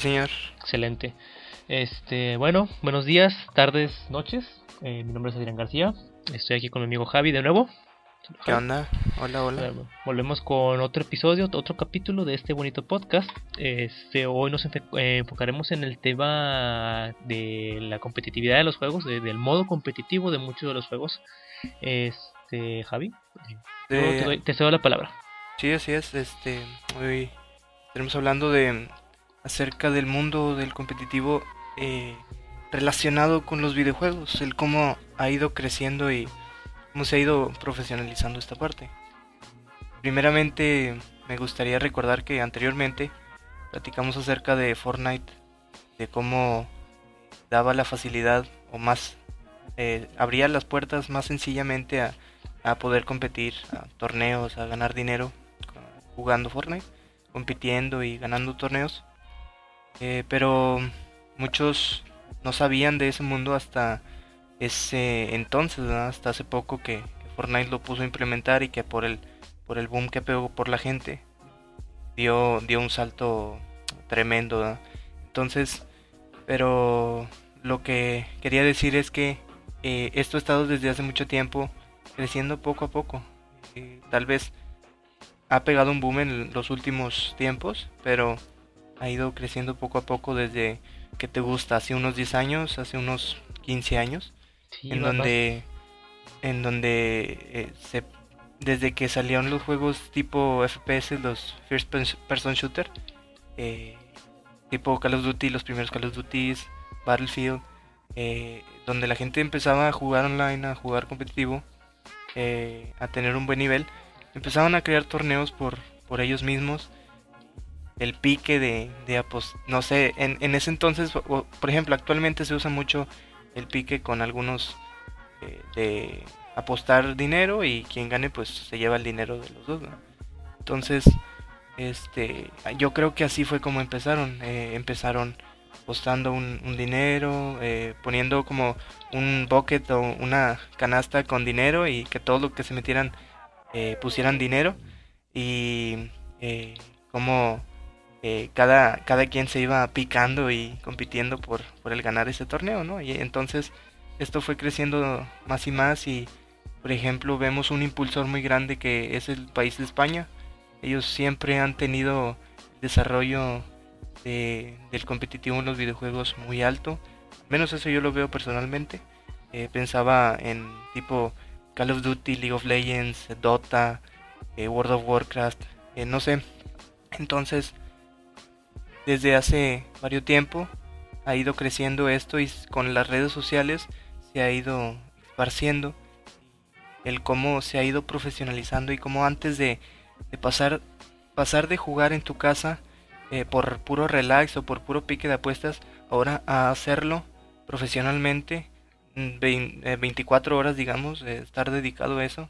Sí, señor. Excelente. Este, bueno, buenos días, tardes, noches. Eh, mi nombre es Adrián García. Estoy aquí con mi amigo Javi de nuevo. ¿Qué onda? Hola, hola. Volvemos con otro episodio, otro capítulo de este bonito podcast. Este, hoy nos eh, enfocaremos en el tema de la competitividad de los juegos, de- del modo competitivo de muchos de los juegos. Este, Javi, te, doy- te cedo la palabra. Sí, así es. Este, hoy estaremos hablando de acerca del mundo del competitivo eh, relacionado con los videojuegos, el cómo ha ido creciendo y cómo se ha ido profesionalizando esta parte. Primeramente, me gustaría recordar que anteriormente platicamos acerca de Fortnite, de cómo daba la facilidad o más eh, abría las puertas más sencillamente a, a poder competir a torneos, a ganar dinero jugando Fortnite, compitiendo y ganando torneos. Eh, pero muchos no sabían de ese mundo hasta ese entonces, hasta hace poco que, Fortnite lo puso a implementar y que por el por el boom que pegó por la gente dio dio un salto tremendo. Entonces, pero lo que quería decir es que eh, esto ha estado desde hace mucho tiempo creciendo poco a poco. Eh, tal vez ha pegado un boom en los últimos tiempos, pero ha ido creciendo poco a poco desde que te gusta, hace unos 10 años, hace unos 15 años, Sí, en donde en donde eh, se desde que salieron los juegos tipo FPS, los First Pers- Person Shooter, eh, tipo Call of Duty, los primeros Call of Duty, Battlefield, eh, donde la gente empezaba a jugar online, a jugar competitivo, a tener un buen nivel, empezaban a crear torneos por, por ellos mismos. El pique de, de apos- no sé, en, en ese entonces, por ejemplo, actualmente se usa mucho el pique con algunos eh, de apostar dinero y quien gane pues se lleva el dinero de los dos. Entonces, este, yo creo que así fue como empezaron. eh, empezaron apostando un, un dinero, eh, poniendo como un bucket o una canasta con dinero y que todo lo que se metieran pusieran dinero y como eh, cada, cada quien se iba picando y compitiendo por, por el ganar ese torneo, ¿no? Y entonces esto fue creciendo más y más y por ejemplo vemos un impulsor muy grande que es el país de España. Ellos siempre han tenido desarrollo de- del competitivo en los videojuegos muy alto. Al menos eso yo lo veo personalmente. Eh, pensaba en tipo Call of Duty, League of Legends, Dota, eh, World of Warcraft, no sé. Entonces, desde hace varios tiempo ha ido creciendo esto y con las redes sociales se ha ido esparciendo el cómo se ha ido profesionalizando y cómo antes de, pasar pasar de jugar en tu casa eh, por puro relax o por puro pique de apuestas ahora a hacerlo profesionalmente mm, vein- eh, 24 horas digamos eh, estar dedicado a eso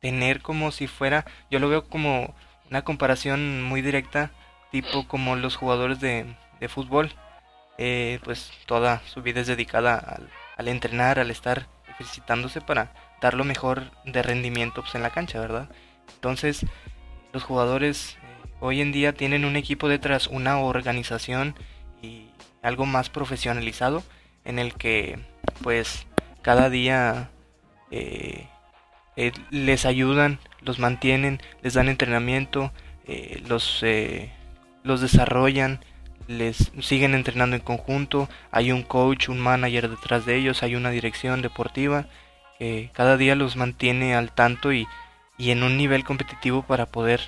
tener como si fuera yo lo veo como una comparación muy directa tipo como los jugadores de, de fútbol eh, pues toda su vida es dedicada al, al entrenar al estar ejercitándose para dar lo mejor de rendimiento pues, en la cancha verdad entonces los jugadores eh, hoy en día tienen un equipo detrás, una organización y algo más profesionalizado en el que pues cada día eh, eh, les ayudan, los mantienen, les dan entrenamiento, eh, los, los desarrollan, les siguen entrenando en conjunto, hay un coach, un manager detrás de ellos, hay una dirección deportiva que cada día los mantiene al tanto y, y en un nivel competitivo para poder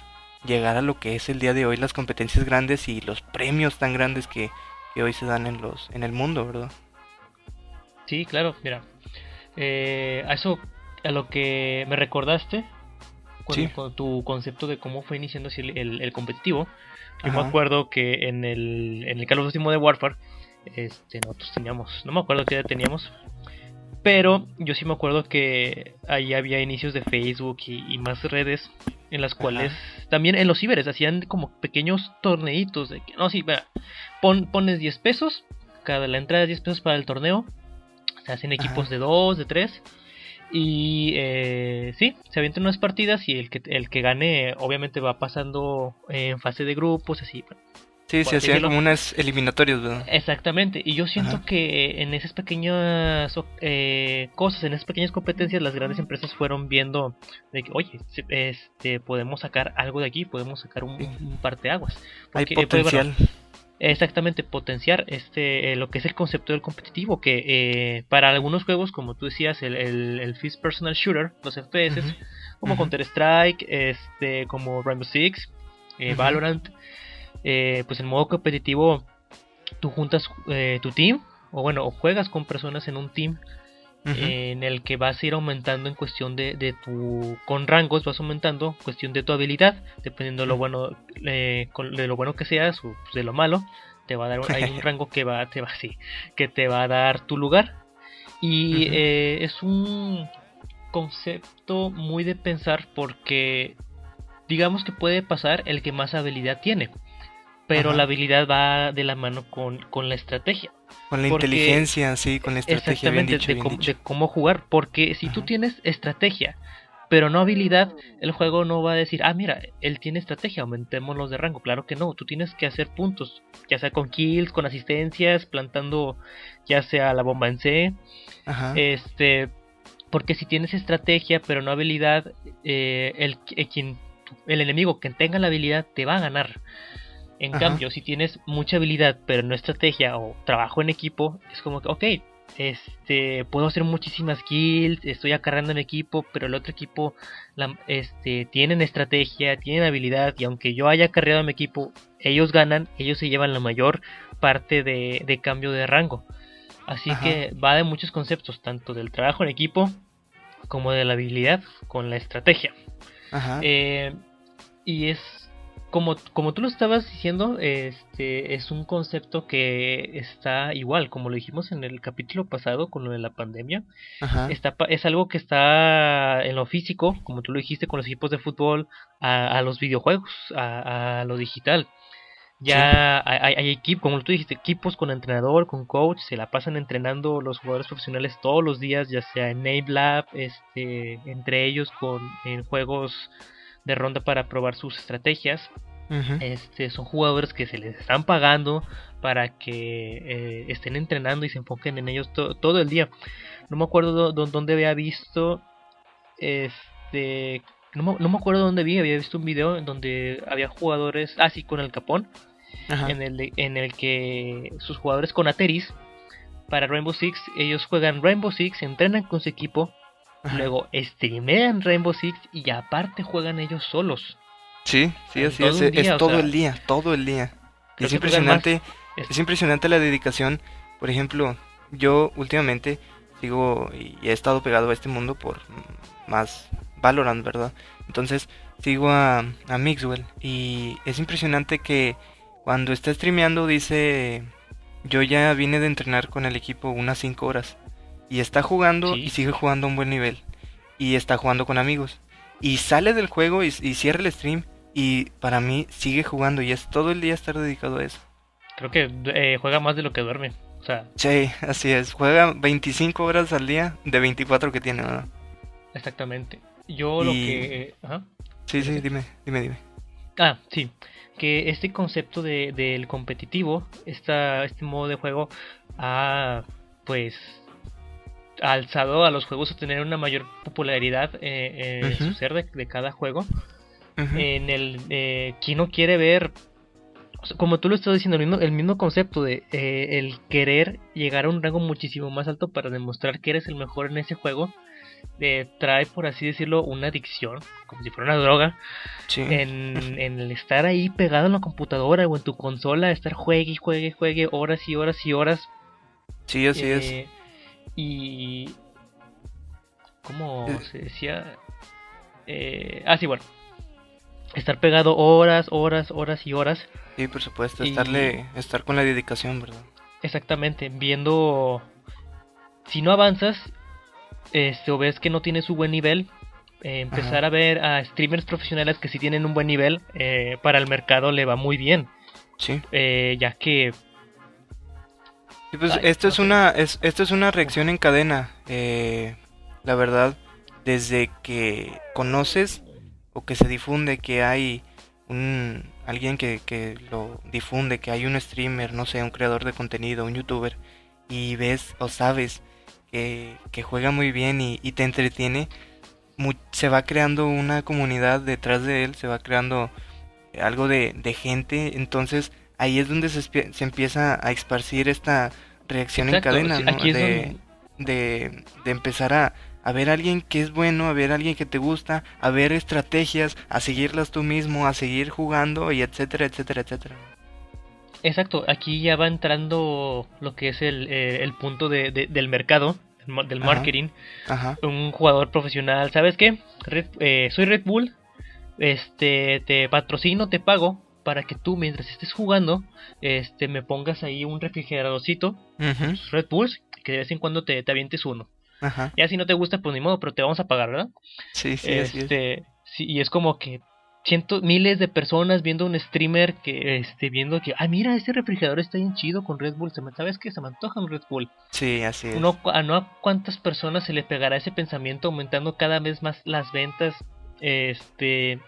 llegar a lo que es el día de hoy las competencias grandes y los premios tan grandes que, que hoy se dan en los en el mundo, ¿verdad? Sí, claro, mira. eh, a eso, a lo que me recordaste, con, Sí. con tu concepto de cómo fue iniciando el- el competitivo, yo me acuerdo que en el, en el Call of Duty Modern Warfare, este, nosotros teníamos, no me acuerdo qué edad teníamos, pero yo sí me acuerdo que ahí había inicios de Facebook y, y más redes en las cuales también en los ciberes hacían como pequeños torneitos de que, no, sí, pon, pones 10 pesos, cada la entrada es 10 pesos para el torneo, se hacen equipos Ajá. de 2, de 3 Y eh, sí, se avientan unas partidas y el que, el que gane obviamente va pasando en fase de grupos, así. Sí, se hacían como unas eliminatorias, ¿verdad? Exactamente, y yo siento que en esas pequeñas eh, cosas, en esas pequeñas competencias, las grandes empresas fueron viendo de que, oye, este, podemos sacar algo de aquí, podemos sacar un, un parteaguas. Hay eh, pues, potencial. Exactamente, potenciar este, eh, lo que es el concepto del competitivo, que para algunos juegos, como tú decías, el, el, First Personal Shooter, los FPS, como Counter-Strike, este, como Rainbow Six, Valorant, eh, pues en modo competitivo tú juntas eh, tu team o bueno o juegas con personas en un team en el que vas a ir aumentando en cuestión de, tu con rangos vas aumentando cuestión de tu habilidad dependiendo de lo bueno eh, de lo bueno que seas o de lo malo te va a dar hay un rango que va te va sí, que te va a dar tu lugar. Y es un concepto muy de pensar porque digamos que puede pasar el que más habilidad tiene pero la habilidad va de la mano con, la estrategia. Con la inteligencia, sí, con la estrategia. Exactamente, de, cómo, jugar, porque si tú tienes estrategia, pero no habilidad, el juego no va a decir, ah, mira, él tiene estrategia, aumentémoslos de rango. Claro que no, tú tienes que hacer puntos, ya sea con kills, con asistencias, plantando ya sea la bomba en C. Este, porque si tienes estrategia, pero no habilidad, eh, el, eh, quien, el enemigo que tenga la habilidad te va a ganar. En cambio, si tienes mucha habilidad, pero no estrategia o trabajo en equipo, es como que, ok, este, puedo hacer muchísimas kills, estoy acarreando en equipo, pero el otro equipo este, tienen estrategia, tienen habilidad, y aunque yo haya carreado a mi equipo, ellos ganan, ellos se llevan la mayor parte de, cambio de rango. Así que va de muchos conceptos, tanto del trabajo en equipo como de la habilidad con la estrategia. Eh, y es como, como tú lo estabas diciendo, este es un concepto que está igual, como lo dijimos en el capítulo pasado con lo de la pandemia. Está, es algo que está en lo físico, como tú lo dijiste, con los equipos de fútbol, a, los videojuegos, a, lo digital. Ya hay, hay equipos, como tú dijiste, equipos con entrenador, con coach, se la pasan entrenando los jugadores profesionales todos los días, ya sea en Name Lab, este, entre ellos con en juegos de ronda para probar sus estrategias. este, son jugadores que se les están pagando para que eh, estén entrenando y se enfoquen en ellos todo el día. No me acuerdo dónde había visto. Este. No me, acuerdo dónde vi, había visto un video en donde había jugadores, ah sí, con el capón, en el, en el que sus jugadores con Ateris, para Rainbow Six, ellos juegan Rainbow Six, entrenan con su equipo, Luego streamean Rainbow Six y aparte juegan ellos solos. Sí, sí, así es. es todo el día, todo el día. Es impresionante, es impresionante la dedicación. Por ejemplo, yo últimamente sigo y he estado pegado a este mundo por más Valorant, ¿verdad? Entonces sigo a, a Mixwell y es impresionante que cuando está streameando dice yo ya vine de entrenar con el equipo unas 5 horas y está jugando y sigue jugando a un buen nivel. Y está jugando con amigos. Y sale del juego y, cierra el stream. Y para mí sigue jugando y es todo el día estar dedicado a eso. Creo que eh, juega más de lo que duerme. O sea... Sí, así es. Juega 25 horas al día de 24 que tiene, Exactamente. Yo lo que... Sí, sí, dime, dime, dime. Ah, sí. Que este concepto de, del competitivo, esta, este modo de juego, ha pues alzado a los juegos a tener una mayor popularidad eh, en su ser de, cada juego. En el eh, quien no quiere ver, como tú lo estás diciendo, el mismo, el mismo concepto de eh, el querer llegar a un rango muchísimo más alto para demostrar que eres el mejor en ese juego. trae, por así decirlo, una adicción, como si fuera una droga, en, en, el estar ahí pegado en la computadora o en tu consola, estar juegue y juegue, juegue horas y horas y horas. Sí, así es y... ¿Cómo eh. se decía? Eh, ah, sí, bueno. Estar pegado horas, horas, horas y horas. Sí, por supuesto, estarle, estar con la dedicación, ¿verdad? Exactamente, viendo... Si no avanzas, este, o ves que no tienes un buen nivel, eh, empezar a ver a streamers profesionales que sí tienen un buen nivel, eh, para el mercado le va muy bien. Sí. ya que pues esto es una es, esto es una reacción en cadena. Eh, la verdad, desde que conoces o que se difunde que hay un alguien que, que lo difunde, que hay un streamer, no sé, un creador de contenido, un youtuber, y ves o sabes que, que juega muy bien y, y te entretiene, se va creando una comunidad detrás de él, se va creando algo de, de gente, entonces ahí es donde se, se, empieza a esparcir esta reacción en cadena, ¿no? de, de, de, empezar a, a ver a alguien que es bueno, a ver a alguien que te gusta, a ver estrategias, a seguirlas tú mismo, a seguir jugando y etcétera, etcétera, etcétera. Exacto, aquí ya va entrando lo que es el, eh, el punto de, de, del mercado, del marketing. Ajá. Un jugador profesional, ¿sabes qué? Red, eh, soy Red Bull, este, te patrocino, te pago para que tú mientras estés jugando, este, me pongas ahí un refrigeradorcito, uh -huh. Red Bulls, que de vez en cuando te, te avientes uno. Ajá. Ya si no te gusta, pues ni modo, pero te vamos a pagar, ¿verdad? Sí, sí, este, es. Sí, y es como que cientos, miles de personas viendo un streamer que, este, viendo que, ah, mira, este refrigerador está bien chido con Red Bull, ¿sabes qué? Se me antoja un Red Bull. Sí, así es. No, a no a cuántas personas se le pegará ese pensamiento aumentando cada vez más las ventas, este,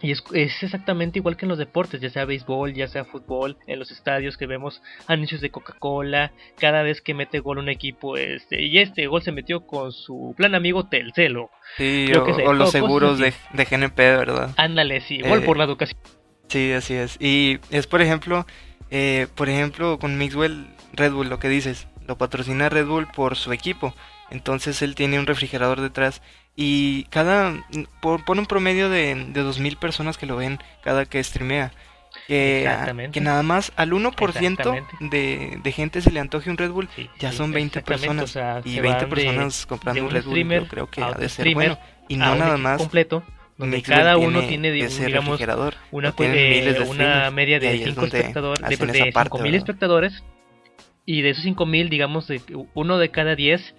y es, es, exactamente igual que en los deportes, ya sea béisbol, ya sea fútbol, en los estadios que vemos anuncios de Coca-Cola, cada vez que mete gol un equipo, este, y este gol se metió con su plan amigo Telcelo. Sí, o, sé, o, los seguros de, de, GNP, ¿verdad? Ándale, sí, gol eh, por la educación. Sí, así es. Y es, por ejemplo, eh, por ejemplo, con Mixwell Red Bull, lo que dices, lo patrocina Red Bull por su equipo. Entonces él tiene un refrigerador detrás y cada por un promedio de, de 2000 personas que lo ven cada que streamea. Que, que nada más al 1% de, de gente se le antoje un Red Bull, sí, ya sí, son 20 personas. O sea, y 20 personas de, comprando de un Red Bull, yo creo que a ha de ser bueno. Y a no nada más. completo donde Mixwell cada uno tiene tiene, digamos, una, de una media de ahí es 5 donde espectadores, de, hacen de esa parte, 5000 ¿verdad? espectadores. Y de esos 5000, digamos, de uno de cada 10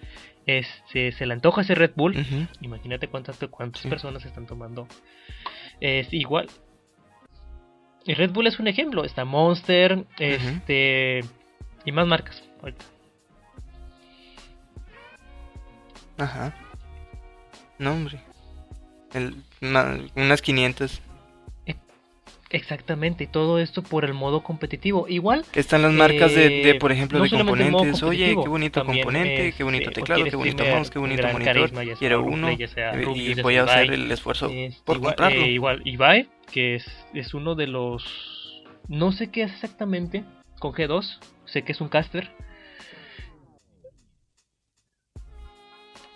este, se le antoja ese Red Bull. Imagínate cuántas, cuántas Sí. personas están tomando. Es igual. Y Red Bull es un ejemplo. Está Monster, este. Y más marcas. ahorita. Ajá. No, hombre. El- una- unas 500. Exactamente, y todo esto por el modo competitivo. Igual, están las marcas de, de, Eh, por ejemplo, no de componentes. Oye, qué bonito también, componente, qué bonito este, teclado, qué bonito mouse, qué bonito monitor. carisma, ya sea Quiero uno ya sea eh, Rubius, y ya voy a hacer Ibai, el esfuerzo es por igual, comprarlo. eh, igual Ibai, que es, es uno de los... No sé qué es exactamente con G2, sé que es un caster.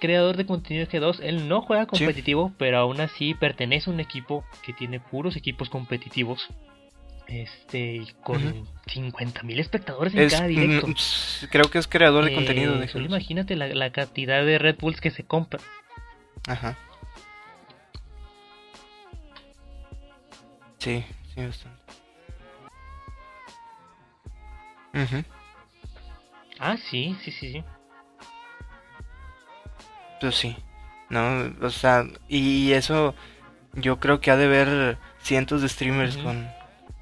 Creador de contenido de G2, él no juega Sí. competitivo, pero aún así pertenece a un equipo que tiene puros equipos competitivos. Este, con Ujú. 50.000 espectadores en Es, cada directo. creo que es creador de Eh, contenido. de solo imagínate la, la cantidad de Red Bulls que se compra. Ajá. Sí, sí, bastante. Ah, sí, sí, sí, sí. Pues sí. No, o sea, y eso yo creo que ha de ver cientos de streamers Ujú. con...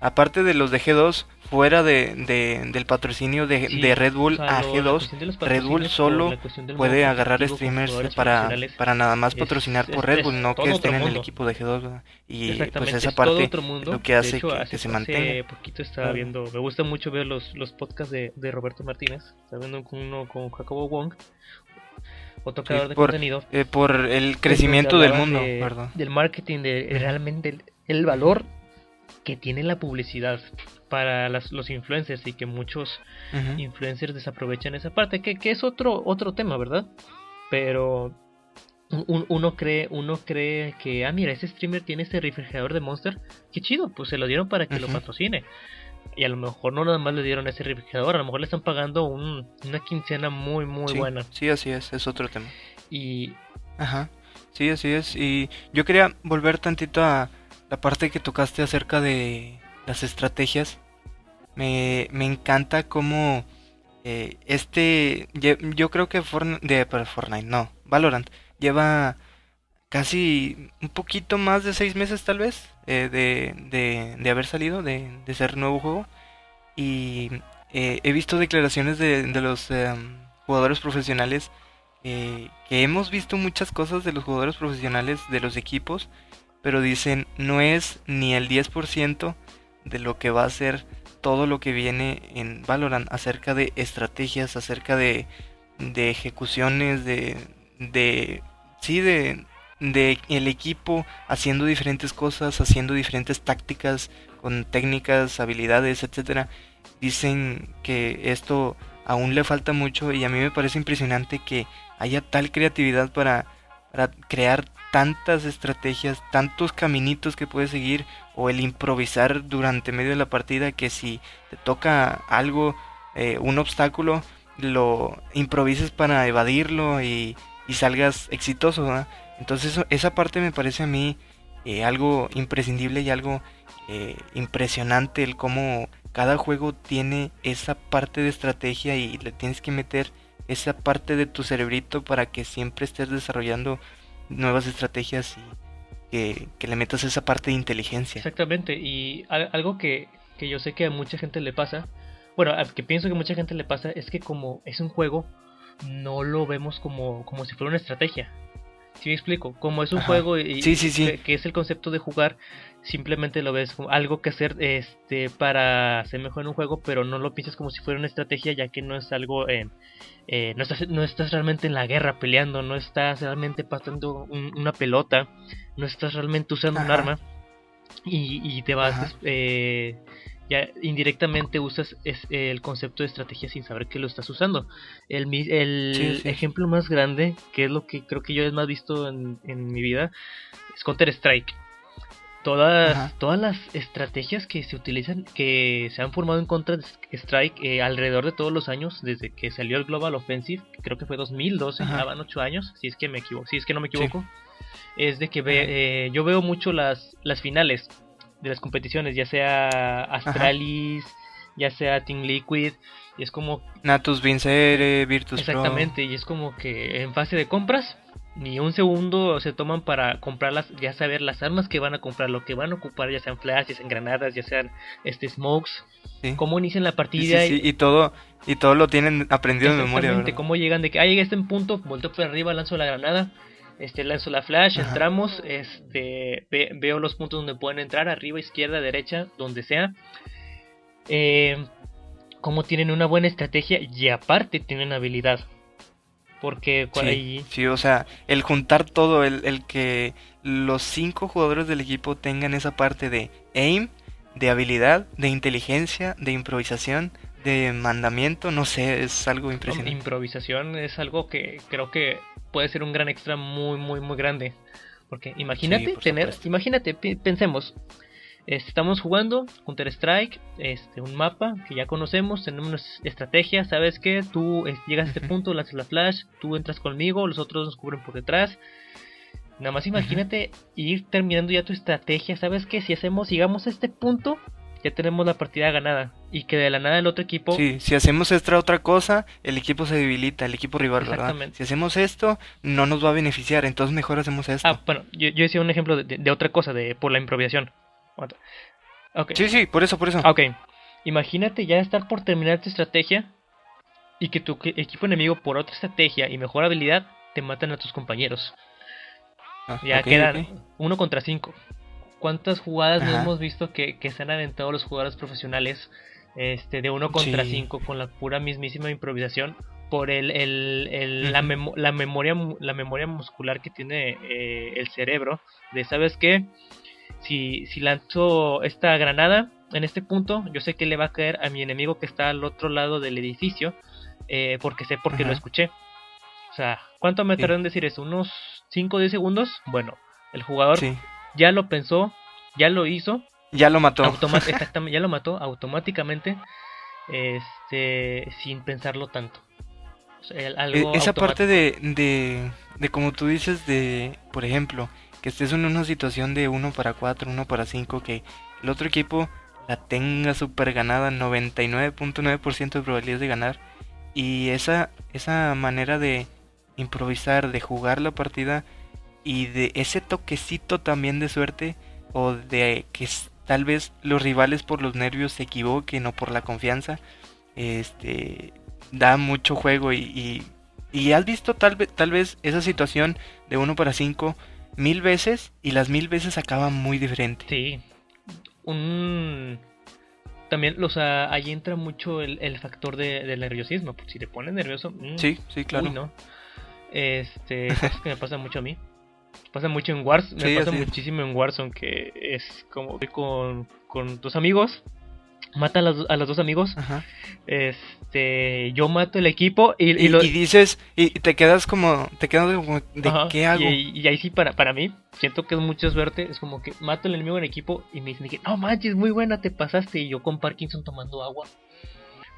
Aparte de los de G2, fuera de, de- del patrocinio de, Sí, de Red Bull o sea, a lo- la G2, cuestión de los Red Bull por solo puede agarrar streamers para, para nada más es- patrocinar por es- Red es Bull, no que estén en el equipo de G2. ¿verdad? Y pues esa es parte mundo. lo que hace hecho, que- que hace, se hace mantenga. poquito estaba viendo, me gusta mucho ver los, los podcasts de, de Roberto Martínez. Estaba viendo uno con Jacobo Wong, otro creador de por- contenido. eh, por el crecimiento del mundo, de-. Del marketing, de realmente el, el valor que tiene la publicidad para las- los influencers y que muchos influencers desaprovechan esa parte, que, que es otro, otro tema, ¿verdad? Pero un- uno cree, uno cree que, ah, mira, ese streamer tiene este refrigerador de Monster, qué chido, pues se lo dieron para que lo patrocine. Y a lo mejor no nada más le dieron ese refrigerador, a lo mejor le están pagando un- una quincena muy, muy sí, buena. sí, así es, es otro tema. Y Ajá, sí, así es. Y yo quería volver tantito a la parte que tocaste acerca de las estrategias. Me, me encanta cómo eh, este, yo creo que Fortnite, de, pero Fortnite, no, Valorant, lleva casi un poquito más de seis meses tal vez eh, de, de, de haber salido, de, de ser nuevo juego. Y eh, he visto declaraciones de, los em, jugadores profesionales eh, que hemos visto muchas cosas de los jugadores profesionales de los equipos, pero dicen no es ni el 10% de lo que va a ser todo lo que viene en Valorant acerca de estrategias, acerca de, de ejecuciones, de, de sí, de, de el equipo haciendo diferentes cosas, haciendo diferentes tácticas con técnicas, habilidades, etcétera. Dicen que esto aún le falta mucho y a mí me parece impresionante que haya tal creatividad para, para crear tantas estrategias, tantos caminitos que puedes seguir o el improvisar durante medio de la partida que si te toca algo, eh, un obstáculo, lo improvises para evadirlo y, salgas exitoso. Entonces esa parte me parece a mí eh, algo imprescindible y algo eh, impresionante el cómo cada juego tiene esa parte de estrategia y le tienes que meter esa parte de tu cerebrito para que siempre estés desarrollando nuevas estrategias y que, le metas esa parte de inteligencia. Exactamente, y algo que, que yo sé que a mucha gente le pasa, bueno, que pienso que a mucha gente le pasa es que como es un juego, no lo vemos como, como si fuera una estrategia. Si me explico, como es un juego y, Que, es el concepto de jugar, simplemente lo ves como algo que hacer este para ser mejor en un juego, pero no lo piensas como si fuera una estrategia, ya que no es algo en, eh, no, estás, no estás realmente en la guerra peleando, no estás realmente pasando una pelota, no estás realmente usando un arma y, te vas, eh, ya indirectamente usas el concepto de estrategia sin saber que lo estás usando. El, el ejemplo más grande, que es lo que creo que yo he más visto en, en mi vida, es Counter Strike todas, todas las estrategias que se utilizan, que se han formado en contra de Strike eh, alrededor de todos los años, desde que salió el Global Offensive, creo que fue 2012, ya van 8 años, si es que me equivoco, si es que no me equivoco, es de que ve, eh, yo veo mucho las, las finales de las competiciones, ya sea Astralis, ya sea Team Liquid, y es como... Natus Vincere, Virtus Exactamente, y es como que en fase de compras ni un segundo se toman para comprarlas, ya saber las armas que van a comprar, lo que van a ocupar, ya sean flashes, ya sean granadas, ya sean este smokes, cómo inician la partida. y, todo y todo lo tienen aprendido de memoria. ¿verdad? cómo llegan de que, ah, llegué a este punto, volteo por arriba, lanzo la granada, este lanzo la flash, entramos, este veo los puntos donde pueden entrar, arriba, izquierda, derecha, donde sea. Eh, cómo tienen una buena estrategia y aparte tienen habilidad. Porque sí, ahí... sí, o sea, el juntar todo, el, el que los cinco jugadores del equipo tengan esa parte de aim, de habilidad, de inteligencia, de improvisación, de mandamiento, no sé, es algo impresionante. Improvisación es algo que creo que puede ser un gran extra muy, muy, muy grande. Porque imagínate tener, imagínate, pensemos, Estamos jugando Counter Strike, este, un mapa que ya conocemos, tenemos una estrategia, sabes que tú llegas a este punto, lanzas la flash, tú entras conmigo, los otros nos cubren por detrás. Nada más imagínate ir terminando ya tu estrategia, sabes que si hacemos, llegamos a este punto, ya tenemos la partida ganada y que de la nada el otro equipo. Sí, si hacemos esta otra cosa, el equipo se debilita, el equipo rival, ¿verdad? Si hacemos esto, no nos va a beneficiar, entonces mejor hacemos esto. Ah, bueno, yo, yo decía un ejemplo de, de, otra cosa, de por la improvisación. Sí, sí, por eso, por eso. Ok. Imagínate ya estar por terminar tu estrategia y que tu equipo enemigo por otra estrategia y mejor habilidad te matan a tus compañeros. Ah, ya quedan uno contra cinco. ¿Cuántas jugadas no hemos visto que, se han aventado los jugadores profesionales este, de uno contra cinco con la pura mismísima improvisación por el, el, la, la, memoria la memoria muscular que tiene eh, el cerebro de sabes qué si, si lanzo esta granada en este punto, yo sé que le va a caer a mi enemigo que está al otro lado del edificio, eh, porque sé porque lo escuché. O sea, ¿cuánto me tardó en decir eso? ¿Unos 5 o 10 segundos? Bueno, el jugador ya lo pensó, ya lo hizo. Ya lo mató. exactamente, ya lo mató automáticamente, este, sin pensarlo tanto. E, esa parte de, de, de, como tú dices, de, por ejemplo, que estés en una situación de 1 para 4, 1 para 5, que el otro equipo la tenga super ganada, 99.9% de probabilidades de ganar. Y esa, esa manera de improvisar, de jugar la partida y de ese toquecito también de suerte o de que tal vez los rivales por los nervios se equivoquen o por la confianza, este da mucho juego y, Y has visto tal, vez tal vez esa situación de 1 para 5 mil veces y las mil veces acaban muy diferente. Sí. Un... También, o sea, ahí entra mucho el, factor de, del nerviosismo. si te pones nervioso... Mm, sí, sí, claro. Uy, no. Este, es que me pasa mucho a mí. Pasa mucho en Warzone, me pasa muchísimo en Warzone que es como con, con tus amigos mata a, los, a los dos amigos. Este, yo mato el equipo y, y, dices, y te quedas como, te quedas como, ¿de qué hago? Y, ahí sí, para, para mí, siento que es mucho suerte, es como que mato al enemigo en equipo y me dicen que, no manches, muy buena, te pasaste. Y yo con Parkinson tomando agua.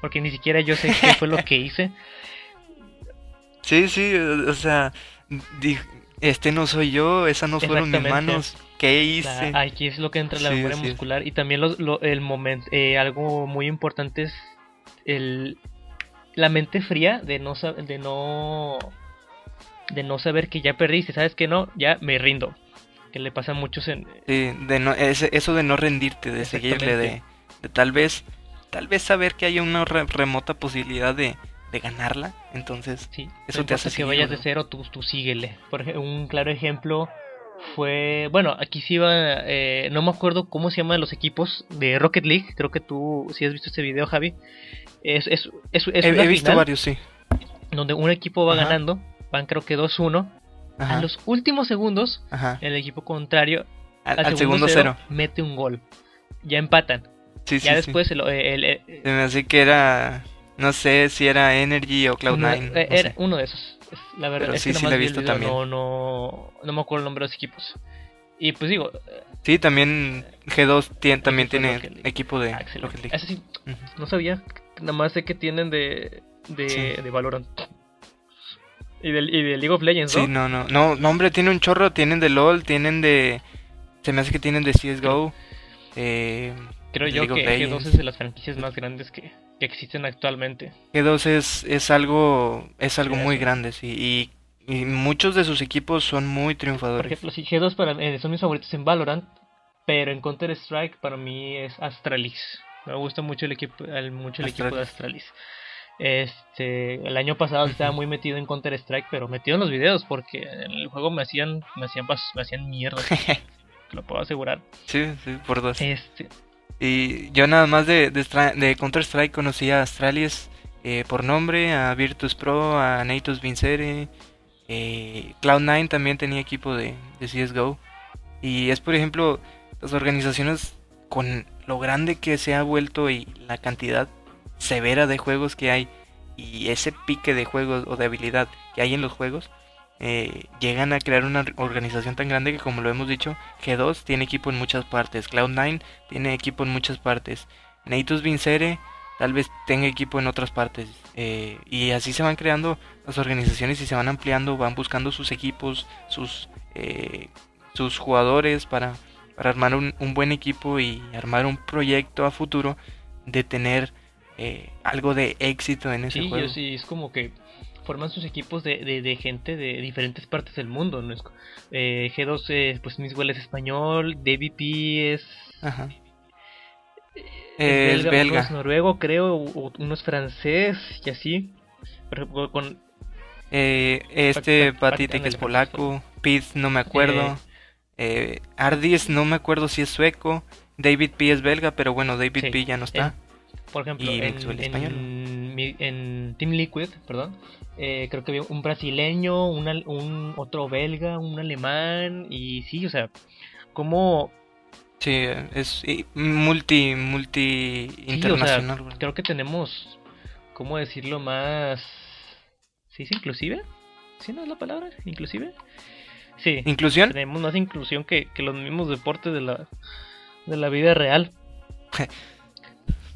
Porque ni siquiera yo sé qué fue lo que hice. Sí, sí, o sea, este no soy yo, esas no fueron mis manos. ¿Qué hice? aquí es lo que entra la memoria muscular. Y también el momento, eh, algo muy importante es el, la mente fría de no, de no de no saber que ya perdiste, sabes que no, ya me rindo. Que le pasa a muchos en... Sí, de no, eso de no rendirte, de seguirle, de, tal vez tal vez saber que hay una remota posibilidad de, de ganarla, entonces sí, eso te hace que vayas de cero, tú, tú síguele. Por ejemplo, un claro ejemplo fue, bueno, aquí sí iba, eh, no me acuerdo cómo se llaman los equipos de Rocket League, creo que tú si has visto este video, Javi. Es, es, es, he, visto varios, sí. Donde un equipo va ganando, van creo que 2-1. A los últimos segundos, el equipo contrario, al, segundo, cero, mete un gol. Ya empatan. Sí, ya después el, el, que era, no sé si era Energy o Cloud9. Eh, era uno de esos la verdad es que sí he visto también. No, no, no me acuerdo el nombre de los equipos. Y pues digo. Sí, también G2 también tiene equipo de sí, no sabía. Nada más sé que tienen de, de, de Valorant. Y de, y de League of Legends, ¿no? Sí, no, no. No, hombre, tiene un chorro. Tienen de LOL, tienen de. Se me hace que tienen de CSGO. Eh, Creo yo que G2 es de las franquicias más grandes que, que existen actualmente. G2 es, es algo, es algo muy grande, sí, y, y, muchos de sus equipos son muy triunfadores. Por ejemplo, sí, G2 para, eh, son mis favoritos en Valorant, pero en Counter Strike para mí es Astralis. Me gusta mucho el equipo, el, mucho el equipo de Astralis. Este, el año pasado estaba muy metido en Counter Strike, pero metido en los videos porque en el juego me hacían, me hacían, me hacían mierda. lo puedo asegurar. Sí, sí, por dos. Este, y yo nada más de, de, Counter-Strike conocí a Astralis eh, por nombre, a Virtus Pro, a Natus Vincere. Eh, Cloud9 también tenía equipo de, de CSGO. Y es por ejemplo las organizaciones con lo grande que se ha vuelto y la cantidad severa de juegos que hay y ese pique de juegos o de habilidad que hay en los juegos eh, llegan a crear una organización tan grande que como lo hemos dicho, G2 tiene equipo en muchas partes, Cloud9 tiene equipo en muchas partes, Natus Vincere tal vez tenga equipo en otras partes eh, y así se van creando las organizaciones y se van ampliando, van buscando sus equipos, sus, eh, sus jugadores para, para armar un, buen equipo y armar un proyecto a futuro de tener algo de éxito en ese juego. Sí, es como que forman sus equipos de, de, gente de diferentes partes del mundo. ¿no? Eh, G2, pues Miswell es español, DVP es... Ajá. Es, belga, es noruego, creo, uno es francés y así. con, eh, este Patite que es polaco, Pete no me acuerdo, eh, Ardis no me acuerdo si es sueco, David P es belga, pero bueno, David P ya no está. por ejemplo, en, en, Team Liquid, perdón, eh, creo que había un brasileño, un otro belga, un alemán y sí, o sea, como Sí, es multi multi internacional. creo que tenemos cómo decirlo más ¿Sí es inclusive? ¿Sí no es la palabra? ¿Inclusive? Sí. ¿Inclusión? Tenemos más inclusión que, que los mismos deportes de la de la vida real.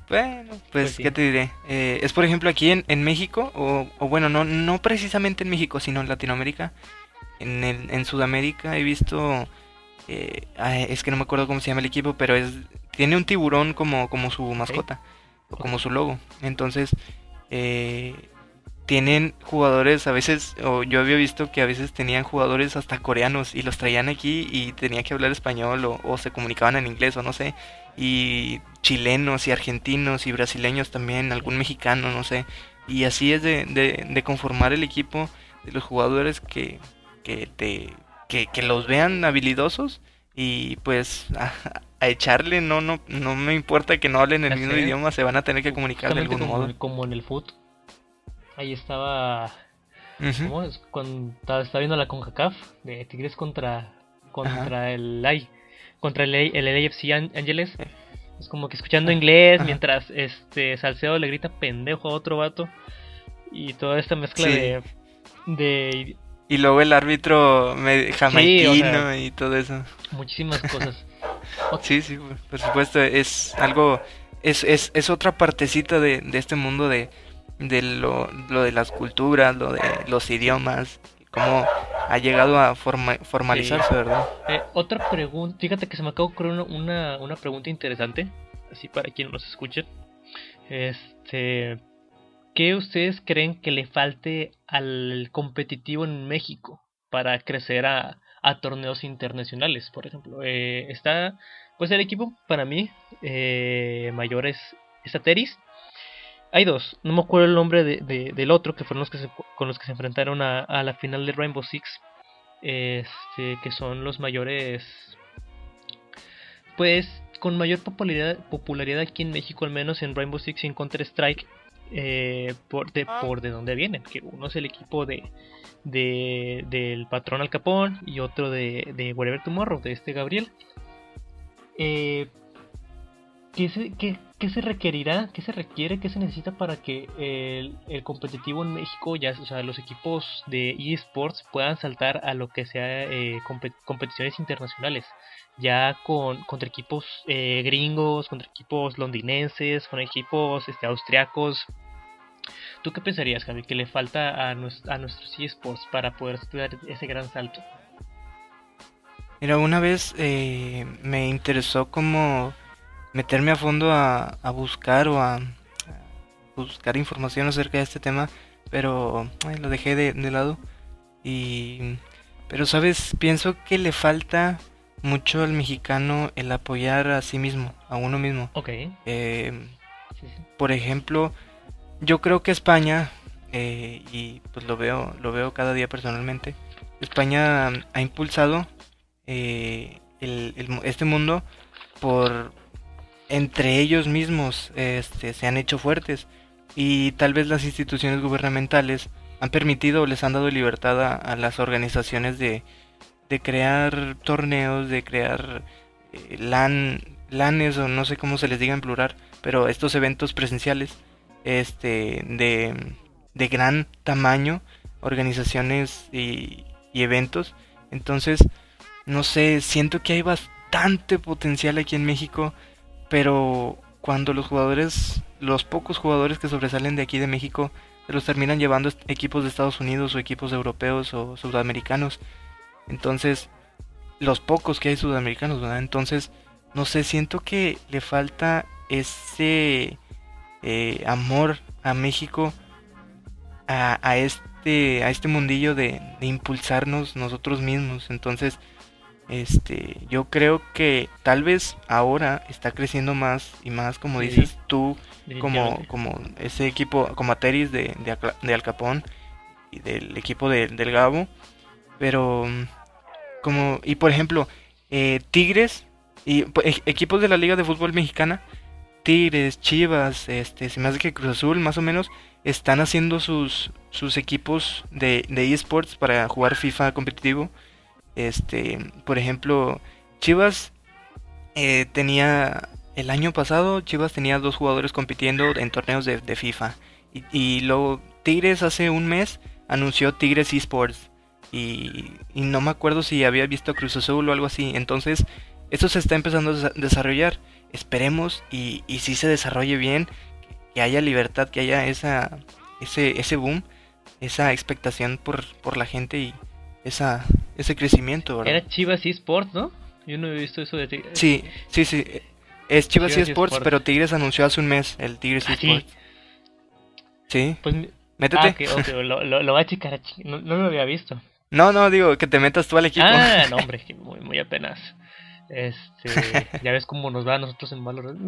Bueno, pues, pues ¿qué te diré? Eh, es por ejemplo aquí en, en México, o, o, bueno, no, no precisamente en México, sino en Latinoamérica. En, el, en Sudamérica he visto, eh, es que no me acuerdo cómo se llama el equipo, pero es tiene un tiburón como, como su mascota, o como su logo. Entonces, eh, tienen jugadores a veces, o yo había visto que a veces tenían jugadores hasta coreanos y los traían aquí y tenía que hablar español o, o se comunicaban en inglés o no sé y chilenos y argentinos y brasileños también, algún mexicano, no sé. y así es de, de, conformar el equipo de los jugadores que, que te que, los vean habilidosos y pues a, echarle no no no me importa que no hablen el mismo idioma se van a tener que comunicar de algún modo. como en el foot ahí estaba ¿cómo es? cuando estaba, viendo la Concacaf de Tigres contra contra el ay, contra el, el LAFC Ángeles es como que escuchando inglés mientras este Salcedo le grita pendejo a otro vato y toda esta mezcla de, de y luego el árbitro me, jamaiquino y todo eso. Muchísimas cosas. Sí, sí, por supuesto, es algo, es, es, es otra partecita de, de este mundo de, de lo, lo, de las culturas, lo de los idiomas, cómo ha llegado a formalizarse, ¿verdad? Eh, otra pregunta, fíjate que se me de ocurrir una, una pregunta interesante, así para quien nos escuche. Este, ¿qué ustedes creen que le falte al competitivo en México para crecer a, torneos internacionales? Por ejemplo, eh, está, pues el equipo para mí eh, mayor es, Ateris. Hay dos, no me acuerdo el nombre de, del otro, que fueron los que con los que se enfrentaron a, a la final de Rainbow Six, este, que son los mayores, pues con mayor popularidad, popularidad aquí en México, al menos en Rainbow Six y en Counter Strike, eh, por, de, ah. por de dónde vienen. Que uno es el equipo de, de del patrón Al Capón y otro de, de Whatever Tomorrow, de este Gabriel. Eh, ¿qué, se, qué, qué, se requerirá? ¿Qué se requiere? ¿Qué se necesita para que el, competitivo en México, ya, o sea, los equipos de eSports puedan saltar a lo que sea eh, competiciones internacionales? ya con contra equipos eh, gringos, contra equipos londinenses, con equipos este, austriacos. ¿Tú qué pensarías, Javi, que le falta a nuestros eSports para poder dar ese gran salto? Mira, una vez eh, me interesó como meterme a fondo a, buscar o a, buscar información acerca de este tema, pero lo dejé de, de lado. Y, pero, ¿sabes? Pienso que le falta mucho al mexicano el apoyar a sí mismo, a uno mismo. Ok. Eh, por ejemplo, yo creo que España, eh, y pues lo veo, lo veo cada día personalmente, España ha impulsado eh, este mundo por entre ellos mismos este, se han hecho fuertes y tal vez las instituciones gubernamentales han permitido o les han dado libertad a las organizaciones de, de crear torneos, de crear eh, LAN, LANes o no sé cómo se les diga en plural, pero estos eventos presenciales este de, de gran tamaño, organizaciones y, y eventos. Entonces, no sé, siento que hay bastante potencial aquí en México, pero cuando los jugadores, los pocos jugadores que sobresalen de aquí de México, se los terminan llevando equipos de Estados Unidos o equipos europeos o sudamericanos. Entonces, los pocos que hay sudamericanos, ¿verdad? Entonces, no sé, siento que le falta ese eh, amor a México, a, este, a este mundillo de, impulsarnos nosotros mismos. Entonces, este, yo creo que tal vez ahora está creciendo más y más, como dices tú, como, como ese equipo, como Ateris de, de, de Al Capón y del equipo de, del Gabo. Pero como, y por ejemplo, eh, Tigres y e, equipos de la Liga de Fútbol Mexicana, Tigres, Chivas, este, se me hace que Cruz Azul más o menos están haciendo sus, sus equipos de, de esports para jugar FIFA competitivo. Este, por ejemplo, Chivas eh, tenía el año pasado, Chivas tenía dos jugadores compitiendo en torneos de, de FIFA. Y, y, luego Tigres hace un mes anunció Tigres Esports. Y, no me acuerdo si había visto Cruz Azul o algo así. Entonces, esto se está empezando a desarrollar. Esperemos y, y si se desarrolle bien, que haya libertad, que haya esa, ese, ese boom, esa expectación por, por la gente y esa, ese crecimiento. Era Chivas eSports, ¿no? Yo no he visto eso de Tigres. Sí, sí, sí. Es Chivas, eSports, pero Tigres anunció hace un mes el Tigres ¿Ah, eSports. Sí. Pues, Métete. Ah, lo, lo, lo, voy a checar. No, no lo había visto. No, no, digo que te metas tú al equipo. Ah, no, hombre, muy, muy apenas. Este, ya ves cómo nos va a nosotros en Valorant.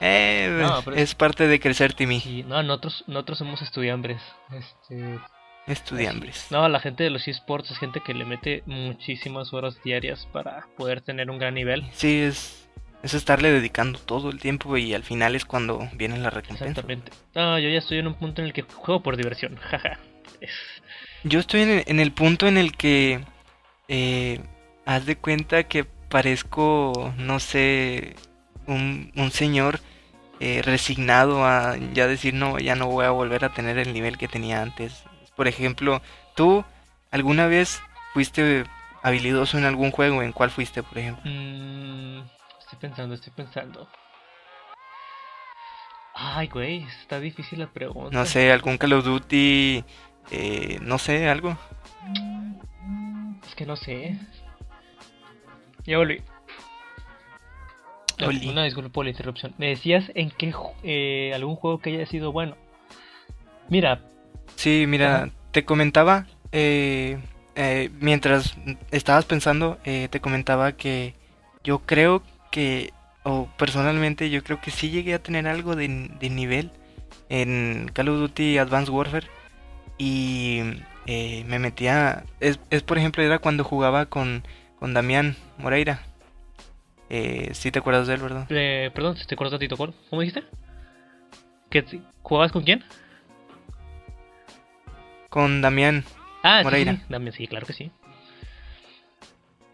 Eh, No, pero- es parte de crecer, Timmy. Y no, nosotros, nosotros somos estudiambres. Este, Estudiambres. no, la gente de los esports es gente que le mete muchísimas horas diarias para poder tener un gran nivel. Sí, es, es estarle dedicando todo el tiempo y al final es cuando viene la recompensa. Exactamente. No, yo ya estoy en un punto en el que juego por diversión. Jaja. Yo estoy en el, en el punto en el que eh, haz de cuenta que parezco, no sé, un, un señor eh, resignado a ya decir no, ya no voy a volver a tener el nivel que tenía antes. Por ejemplo, tú alguna vez fuiste habilidoso en algún juego, ¿en cuál fuiste, por ejemplo? Mm, estoy pensando, estoy pensando. Ay, güey, está difícil la pregunta. No sé, algún Call of Duty, eh, no sé, algo. Es que no sé. Ya volví. Oli. Una disculpa por la interrupción. Me decías en qué eh, algún juego que haya sido bueno. Mira, Sí, mira, Ajá. te comentaba, eh, eh, mientras estabas pensando, eh, te comentaba que yo creo que, o personalmente, yo creo que sí llegué a tener algo de, de nivel en Call of Duty Advanced Warfare y eh, me metía, es, es por ejemplo, era cuando jugaba con, con Damián Moreira. Eh, sí te acuerdas de él, ¿verdad? perdón, si te corto tantito, ¿cómo ¿cómo dijiste? ¿Que jugabas con quién? Con Damián. Ah, sí, Moreira. sí, dame, sí, claro que sí.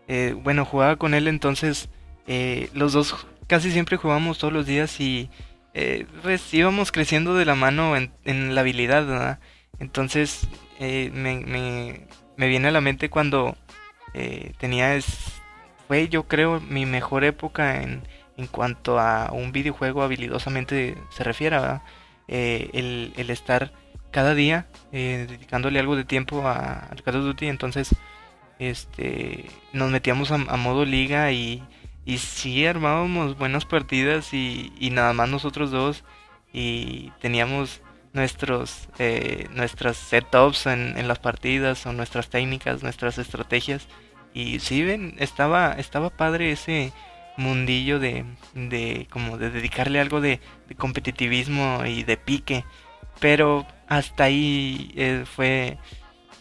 Eh, bueno, jugaba con él, entonces eh, los dos casi siempre jugábamos todos los días y eh, pues íbamos creciendo de la mano en, en la habilidad, ¿verdad? Entonces eh, me, me, me viene a la mente cuando tenía, es, fue yo creo mi mejor época en, en cuanto a un videojuego habilidosamente se refiere, ¿verdad? El, el estar cada día eh, dedicándole algo de tiempo a, al Call of Duty, entonces este nos metíamos a, a modo liga y, y sí armábamos buenas partidas y, y nada más nosotros dos y teníamos nuestros eh, nuestras setups en, en las partidas o nuestras técnicas, nuestras estrategias y sí ven, estaba estaba padre ese mundillo de, de como de dedicarle algo de, de competitivismo y de pique pero hasta ahí eh, fue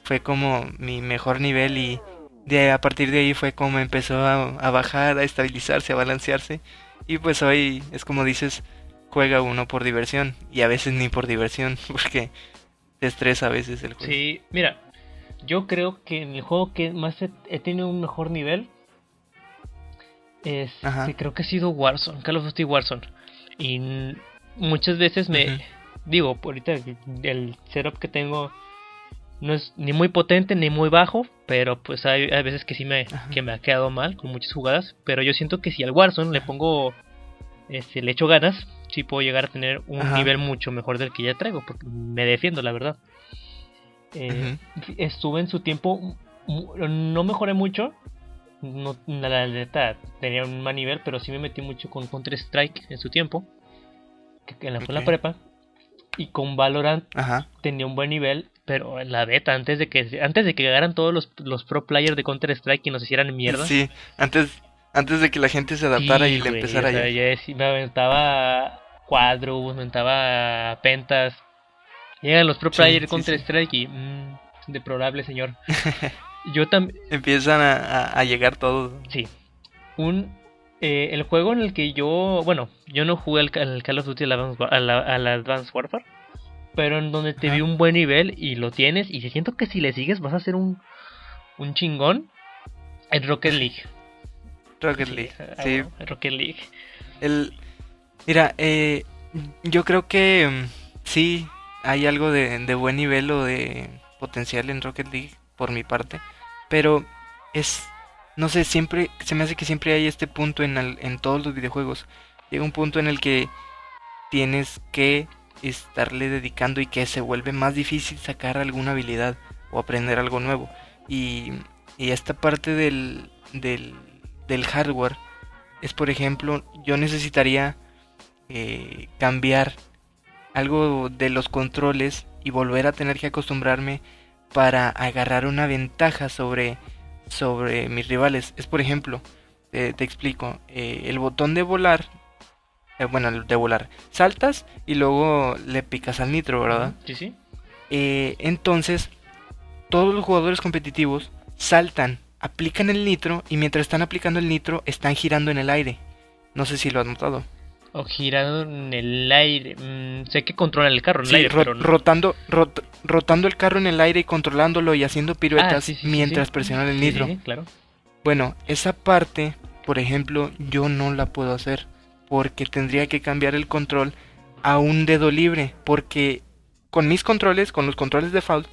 fue como mi mejor nivel y de a partir de ahí fue como empezó a, a bajar, a estabilizarse, a balancearse y pues hoy es como dices, juega uno por diversión y a veces ni por diversión porque te estresa a veces el juego. Sí, mira, yo creo que en el juego que más he, he tenido un mejor nivel es creo que ha sido Warzone, Call of Duty Warzone. Y muchas veces me. Digo, ahorita el, setup que tengo no es ni muy potente ni muy bajo, pero pues hay, hay veces que sí me Ajá. que me ha quedado mal con muchas jugadas, pero yo siento que si al Warzone le pongo este le echo ganas, sí puedo llegar a tener un Ajá. nivel mucho mejor del que ya traigo, porque me defiendo, la verdad. Eh, Estuve en su tiempo, no mejoré mucho, no, la, neta tenía un mal nivel, pero sí me metí mucho con Counter Strike en su tiempo, que, en la, fue en la Ok. prepa, y con Valorant Ajá. tenía un buen nivel, pero en la beta, antes de que antes de que llegaran todos los, los pro players de Counter Strike y nos hicieran mierda. Sí, antes antes de que la gente se adaptara Sí, y le güey, empezara o sea, ya. me aventaba cuadros, me aventaba pentas. Llegan los pro Sí, players de sí, Counter. Strike y mmm, deplorable señor. Yo también, Empiezan a, a- a llegar todos. sí. Un eh, el juego en el que yo, bueno, yo no jugué al, al Call of Duty al Advanced, War- al- al Advanced Warfare, pero en donde te vi un buen nivel y lo tienes y siento que si le sigues vas a ser un un chingón en Rocket League. Rocket League. Sí, Rocket League. El, mira, eh, yo creo que mm, sí hay algo de, de buen nivel o de potencial en Rocket League por mi parte, pero es, no sé, siempre, se me hace que siempre hay este punto en, en todos los videojuegos. Llega un punto en el que tienes que estarle dedicando y que se vuelve más difícil sacar alguna habilidad o aprender algo nuevo. Y, y esta parte del, del, del hardware es, por ejemplo, yo necesitaría eh, cambiar algo de los controles y volver a tener que acostumbrarme para agarrar una ventaja sobre, sobre mis rivales. Es, por ejemplo, eh, te explico, eh, el botón de volar eh, bueno, de volar. Saltas y luego le picas al nitro, ¿verdad? Sí, sí. Eh, entonces, todos los jugadores competitivos saltan, aplican el nitro y mientras están aplicando el nitro están girando en el aire. No sé si lo has notado. O girando en el aire. Mm, sé que controlan el carro en el Sí, aire, ro- pero no- rotando, rot- rotando el carro en el aire y controlándolo y haciendo piruetas Ah, sí, sí, mientras sí. presionan el nitro. claro. Bueno, esa parte, por ejemplo, yo no la puedo hacer porque tendría que cambiar el control a un dedo libre porque con mis controles, con los controles default,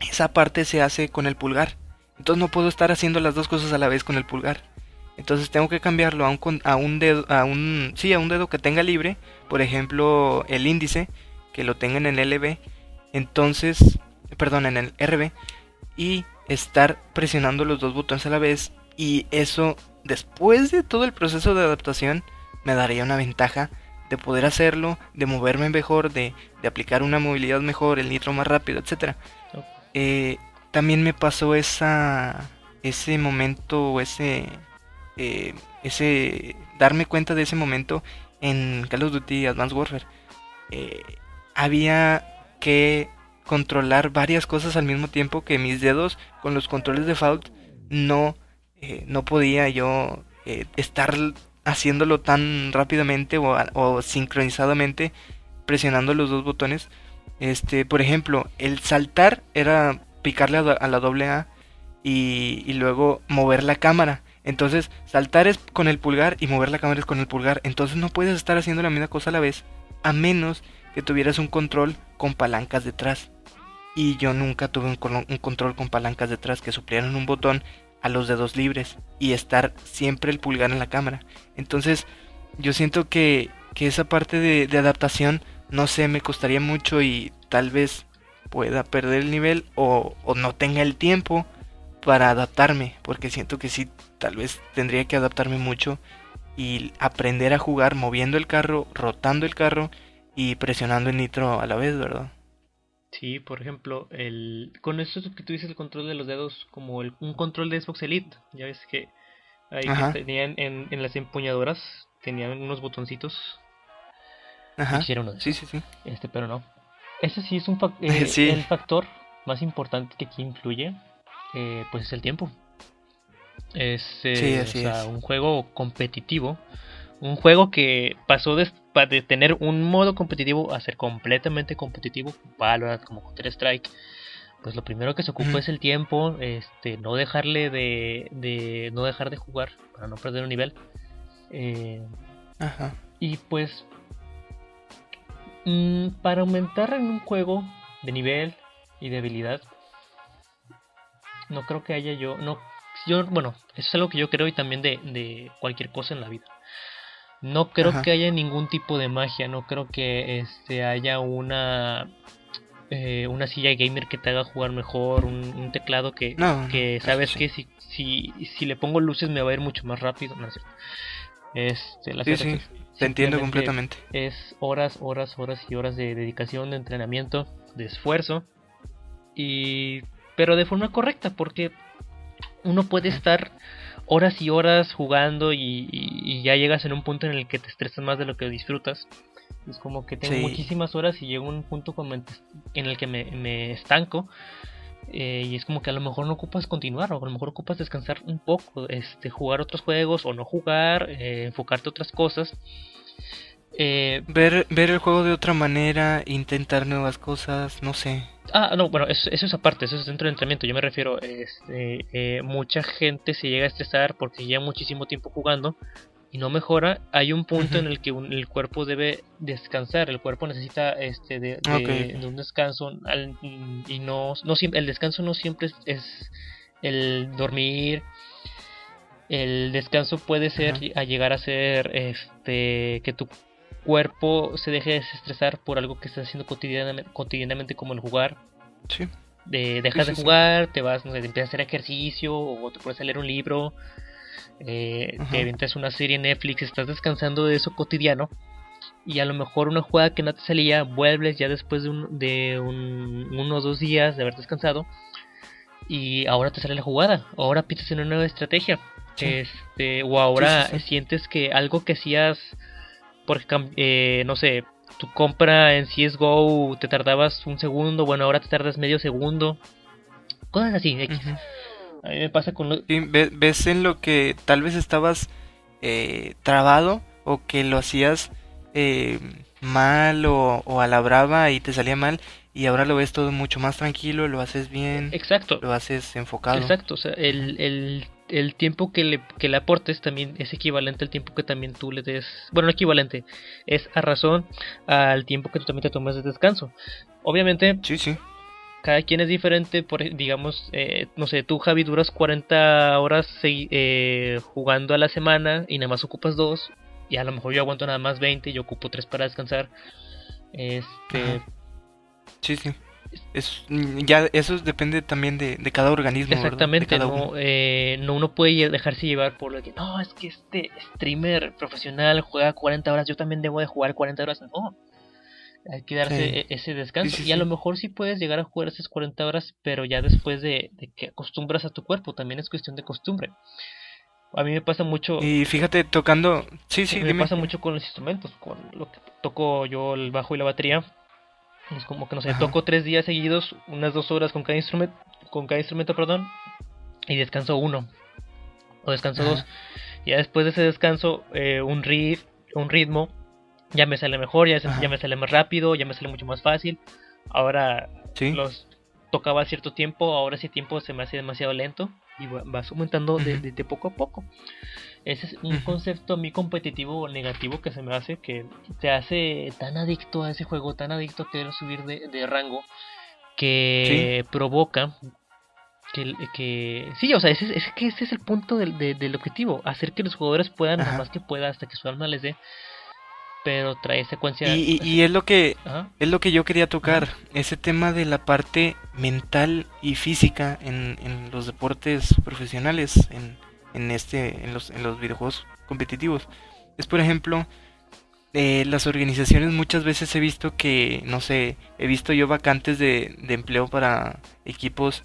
esa parte se hace con el pulgar. Entonces no puedo estar haciendo las dos cosas a la vez con el pulgar. Entonces tengo que cambiarlo a un, a un dedo, a un, sí, a un dedo que tenga libre, por ejemplo, el índice, que lo tenga en el LB, entonces, perdón, en el RB, y estar presionando los dos botones a la vez, y eso, después de todo el proceso de adaptación, me daría una ventaja de poder hacerlo, de moverme mejor, de, de aplicar una movilidad mejor, el nitro más rápido, etcétera. Ok. Eh, también me pasó esa, ese momento, ese, eh, ese, darme cuenta de ese momento en Call of Duty Advanced Warfare. Eh, había que controlar varias cosas al mismo tiempo que mis dedos con los controles default no, eh, no podía yo estar haciéndolo tan rápidamente o, sincronizadamente presionando los dos botones. Este, por ejemplo, el saltar era picarle a, la doble A y luego mover la cámara. Entonces, saltar es con el pulgar y mover la cámara es con el pulgar. Entonces no puedes estar haciendo la misma cosa a la vez, a menos que tuvieras un control con palancas detrás. Y yo nunca tuve un, con- un control con palancas detrás que suplieran un botón a los dedos libres y estar siempre el pulgar en la cámara. Entonces, yo siento que, que esa parte de, de adaptación, no sé, me costaría mucho y tal vez pueda perder el nivel o, o no tenga el tiempo para adaptarme, porque siento que sí, tal vez tendría que adaptarme mucho y aprender a jugar moviendo el carro, rotando el carro y presionando el nitro a la vez, ¿verdad? Sí, por ejemplo, el con esto que tú dices el control de los dedos como el- un control de Xbox Elite, ya ves que ahí que tenían en, en las empuñaduras tenían unos botoncitos. Ajá. Hicieron uno de Sí, sí, sí. este, pero no. Ese sí es un eh, Sí. el factor más importante que aquí influye, eh, pues es el tiempo. Es eh, Sí, o así sea, es. un juego competitivo, un juego que pasó de, tener un modo competitivo a ser completamente competitivo, Valorant como Counter Strike. Pues lo primero que se ocupa es el tiempo, este, no dejarle de, de, no dejar de jugar para no perder un nivel. Eh, Ajá. y pues mm, para aumentar en un juego de nivel y de habilidad, no creo que haya yo, no, yo, bueno, eso es algo que yo creo y también de, de cualquier cosa en la vida. No creo Ajá. que haya ningún tipo de magia, no creo que este haya una eh, una silla gamer que te haga jugar mejor, un, un teclado que, No, que sabes sí. que si, si, si le pongo luces me va a ir mucho más rápido. No. Este, la Sí, sí, es- Te entiendo completamente. Es horas, horas, horas y horas de dedicación, de entrenamiento, de esfuerzo. Y. Pero de forma correcta, porque uno puede estar horas y horas jugando y, y- y ya llegas en un punto en el que te estresas más de lo que disfrutas. Es como que tengo Sí. muchísimas horas y llego a un punto en el que me, me estanco. eh, y es como que a lo mejor no ocupas continuar, o a lo mejor ocupas descansar un poco, este, jugar otros juegos o no jugar, eh, enfocarte a otras cosas. Eh, Ver, ver el juego de otra manera, intentar nuevas cosas, no sé. ah, no, bueno, eso, eso es aparte, eso es dentro del entrenamiento. Yo me refiero, este, eh, mucha gente se llega a estresar porque lleva muchísimo tiempo jugando y no mejora. Hay un punto en el que un- el cuerpo debe descansar, el cuerpo necesita este de, de- Ok. de un descanso al- y no, no siempre, el descanso no siempre es, es el dormir. El descanso puede ser a llegar a ser este que tu cuerpo se deje desestresar por algo que estás haciendo cotidianamente, cotidianamente como el jugar. Sí. De, dejas sí, de sí. jugar, te vas, no sé, te empiezas a hacer ejercicio o te puedes a leer un libro, eh, te avientas una serie en Netflix, estás descansando de eso cotidiano y a lo mejor una jugada que no te salía, vuelves ya después de, un, de un, uno o dos días de haber descansado y ahora te sale la jugada, ahora piensas en una nueva estrategia. Este, o ahora sientes que algo que hacías por eh, no sé, tu compra en CSGO te tardabas un segundo, bueno, ahora te tardas medio segundo. Cosas así, X. A mí me pasa con lo... ves en lo que tal vez estabas eh, trabado o que lo hacías eh, mal o, a la brava y te salía mal y ahora lo ves todo mucho más tranquilo, lo haces bien. Exacto. Lo haces enfocado. Exacto, o sea, el, el, el tiempo que le, que le aportes también es equivalente al tiempo que también tú le des. Bueno, no equivalente, es a razón al tiempo que tú también te tomas de descanso. Obviamente, sí, sí. Cada quien es diferente, por, digamos, eh, no sé, tú Javi duras 40 horas eh, jugando a la semana y nada más ocupas dos, y a lo mejor yo aguanto nada más 20 y yo ocupo 3 para descansar. Este. Sí, sí. Es, ya eso depende también de, cada organismo. Exactamente, no, eh, no uno puede dejarse llevar por lo que no, es que este streamer profesional juega 40 horas, yo también debo de jugar 40 horas. No, hay que darse e, ese descanso. y a lo mejor sí puedes llegar a jugar esas 40 horas, pero ya después de, de, que acostumbras a tu cuerpo, también es cuestión de costumbre. A mí me pasa mucho. Y fíjate, tocando. Sí, sí, Me pasa mucho con los instrumentos. Con lo que toco yo el bajo y la batería. Es como que no sé, toco tres días seguidos, unas dos horas con cada instrumento, con cada instrumento, perdón, y descanso uno. O descanso dos. Y ya después de ese descanso, eh, un riff, un ritmo, ya me sale mejor, ya, ya, me sale más rápido, ya me sale mucho más fácil. Ahora los tocaba cierto tiempo, ahora ese tiempo se me hace demasiado lento y vas aumentando de, poco a poco. Ese es un concepto muy competitivo o negativo que se me hace que te hace tan adicto a ese juego, tan adicto a querer subir de, rango, que provoca que, que, sí, o sea, ese, es que ese es el punto del, del objetivo, hacer que los jugadores puedan, nada más que pueda, hasta que su alma les dé, pero trae secuencia y, y, es lo que es lo que yo quería tocar ese tema de la parte mental y física en, en los deportes profesionales en, en este en los, en los videojuegos competitivos. Es por ejemplo eh, las organizaciones muchas veces he visto que no sé he visto yo vacantes de, de empleo para equipos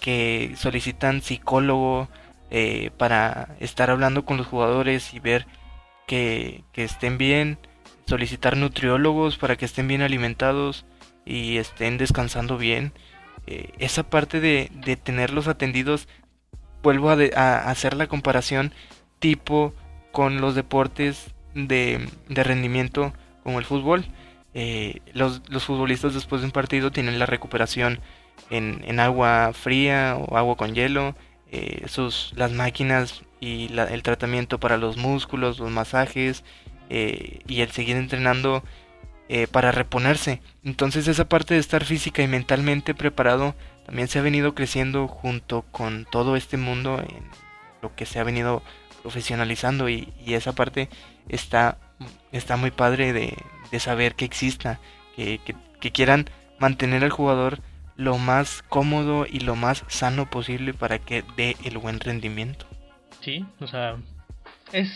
que solicitan psicólogo eh, para estar hablando con los jugadores y ver que, estén bien, solicitar nutriólogos para que estén bien alimentados y estén descansando bien. Eh, esa parte de, de, tenerlos atendidos, vuelvo a, hacer la comparación tipo con los deportes de, de rendimiento como el fútbol. Eh, los, futbolistas después de un partido tienen la recuperación en, en agua fría o agua con hielo. Eh, sus, las máquinas y el tratamiento para los músculos, los masajes eh, y el seguir entrenando eh, para reponerse. Entonces esa parte de estar física y mentalmente preparado también se ha venido creciendo junto con todo este mundo en lo que se ha venido profesionalizando y, esa parte está, está muy padre de, saber que exista, que quieran mantener al jugador lo más cómodo y lo más sano posible para que dé el buen rendimiento. Sí, o sea, es,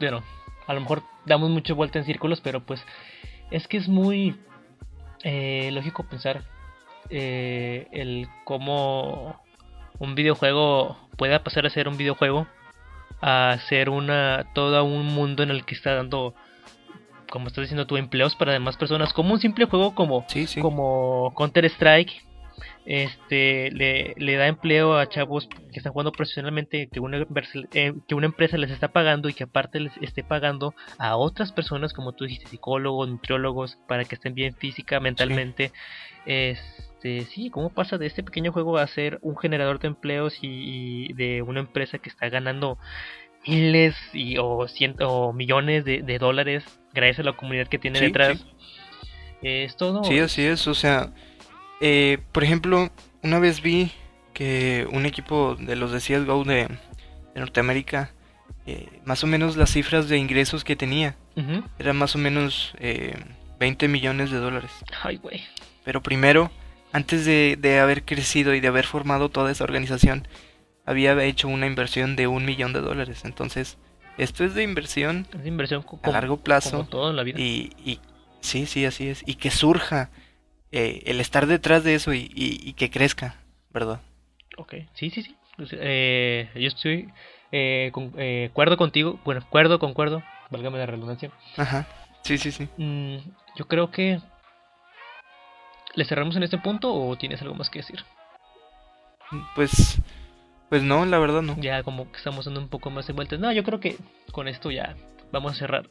bueno, a lo mejor damos mucha vuelta en círculos, pero pues es que es muy eh, lógico pensar eh, el cómo un videojuego pueda pasar a ser un videojuego a ser una todo un mundo en el que está dando como estás diciendo tú empleos para demás personas como un simple juego como como Counter Strike este le, le, da empleo a chavos que están jugando profesionalmente que una, eh, que una empresa les está pagando y que aparte les esté pagando a otras personas como tú dijiste psicólogos nutriólogos para que estén bien física mentalmente. Este sí cómo pasa de este pequeño juego a ser un generador de empleos y, de una empresa que está ganando miles y o cientos o millones de, dólares gracias a la comunidad que tiene detrás es todo. Sí así es o sea eh, por ejemplo, una vez vi que un equipo de los de CSGO de, de Norteamérica, eh, más o menos las cifras de ingresos que tenía, eran más o menos eh, 20 millones de dólares. Ay, güey. Pero primero, antes de, de, haber crecido y de haber formado toda esa organización, había hecho una inversión de un millón de dólares. Entonces, esto es de inversión, es de inversión a largo plazo. todo en la vida. Y, y sí, sí, así es. Y que surja eh, el estar detrás de eso y, que crezca, ¿verdad? Ok, sí, sí, sí. Pues, eh, yo estoy eh, con, acuerdo contigo, bueno, acuerdo, concuerdo válgame la redundancia. Ajá, sí, sí, sí. Mm, yo creo que... ¿Le cerramos en este punto o tienes algo más que decir? Pues, pues no, la verdad no. Ya como que estamos dando un poco más de vueltas. No, yo creo que con esto ya vamos a cerrar.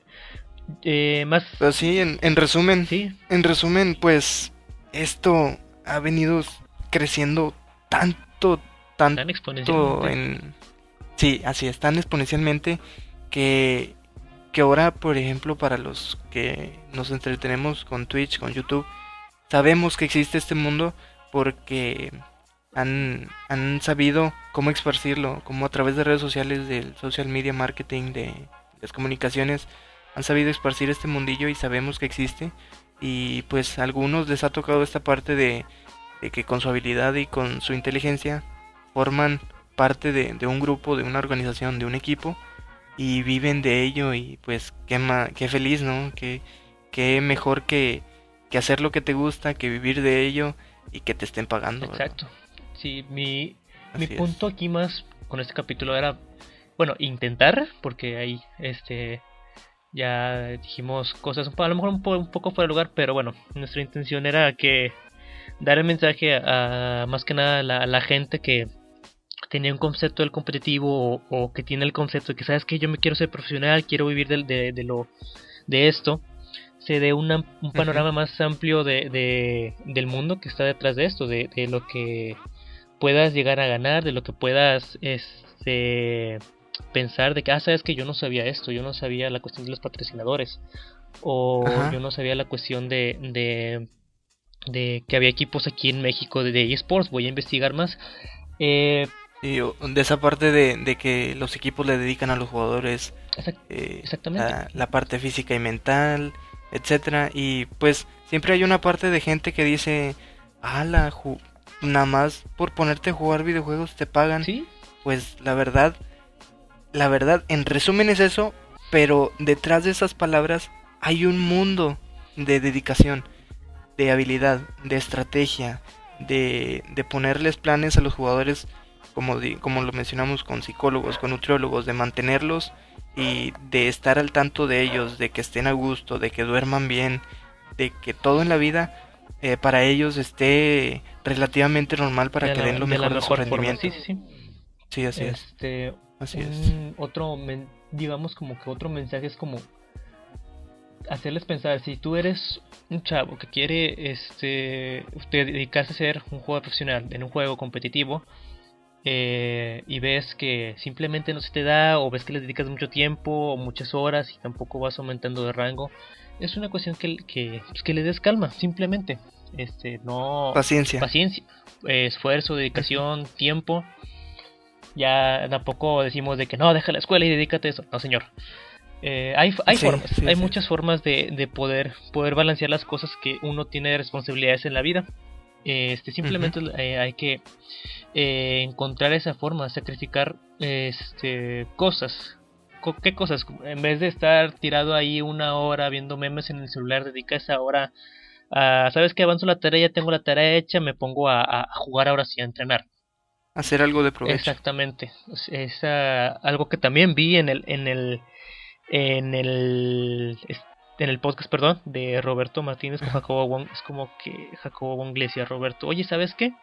Eh, más... Pero sí, en, en resumen, Sí, en resumen, pues esto ha venido creciendo tanto, tanto tan exponencialmente. en... Sí, así es, tan exponencialmente que, que ahora, por ejemplo, para los que nos entretenemos con Twitch, con YouTube, sabemos que existe este mundo porque han, han sabido cómo esparcirlo, como a través de redes sociales, del social media marketing, de las comunicaciones, han sabido esparcir este mundillo y sabemos que existe. Y pues a algunos les ha tocado esta parte de, de que con su habilidad y con su inteligencia forman parte de, de un grupo, de una organización, de un equipo y viven de ello y pues qué, ma- qué feliz, ¿no? Qué, qué mejor que, que hacer lo que te gusta, que vivir de ello y que te estén pagando. ¿verdad? Exacto. Sí, mi, mi punto aquí más con este capítulo era, bueno, intentar, porque ahí, este, ya dijimos cosas a lo mejor un, po- un poco fuera de lugar, pero bueno, nuestra intención era que dar el mensaje a, más que nada a la, a la gente que tenía un concepto del competitivo o, o que tiene el concepto de que sabes que yo me quiero ser profesional, quiero vivir de, de lo de esto, se dé una- un panorama más amplio de, de- del mundo que está detrás de esto, de, de lo que puedas llegar a ganar, de lo que puedas este, pensar de que, ah, sabes que yo no sabía esto, yo no sabía la cuestión de los patrocinadores, o Ajá. yo no sabía la cuestión de, de, de que había equipos aquí en México de, eSports, voy a investigar más. Eh, Y de esa parte de, de que los equipos le dedican a los jugadores exact- eh, Exactamente. La, la parte física y mental, etcétera. Y pues siempre hay una parte de gente que dice, ala, nada más por ponerte a jugar videojuegos te pagan. sí, Pues la verdad, la verdad, en resumen es eso, pero detrás de esas palabras hay un mundo de dedicación, de habilidad, de estrategia, de, de ponerles planes a los jugadores, como, di- como lo mencionamos con psicólogos, con nutriólogos, de mantenerlos y de estar al tanto de ellos, de que estén a gusto, de que duerman bien, de que todo en la vida eh, para ellos esté relativamente normal para de que la- den lo de la mejor de su mejor rendimiento. Sí, sí, sí. Sí, así es. Así es. otro digamos como que otro mensaje es como hacerles pensar si tú eres un chavo que quiere este te dedicarse a ser un jugador profesional en un juego competitivo eh, y ves que simplemente no se te da o ves que le dedicas mucho tiempo o muchas horas y tampoco vas aumentando de rango es una cuestión que, que, pues, que le des calma simplemente este no Paciencia. paciencia, eh, esfuerzo, dedicación, tiempo. Ya tampoco decimos de que no, deja la escuela y dedícate a eso. No, señor. Eh, hay hay Sí, formas, sí, hay sí. muchas formas de, de poder, poder balancear las cosas que uno tiene de responsabilidades en la vida. Este, simplemente eh, hay que eh, encontrar esa forma, sacrificar este, cosas. Co- ¿Qué cosas? En vez de estar tirado ahí una hora viendo memes en el celular, dedica esa hora a, ¿sabes que Avanzo la tarea, ya tengo la tarea hecha, me pongo a jugar ahora sí, a entrenar. Hacer algo de provecho. Exactamente. Es, ah, algo que también vi en el, en el, en el, en el podcast, perdón, de Roberto Martínez con Jacobo Wong. Es como que Jacobo Wong le decía a Roberto, oye, ¿sabes qué?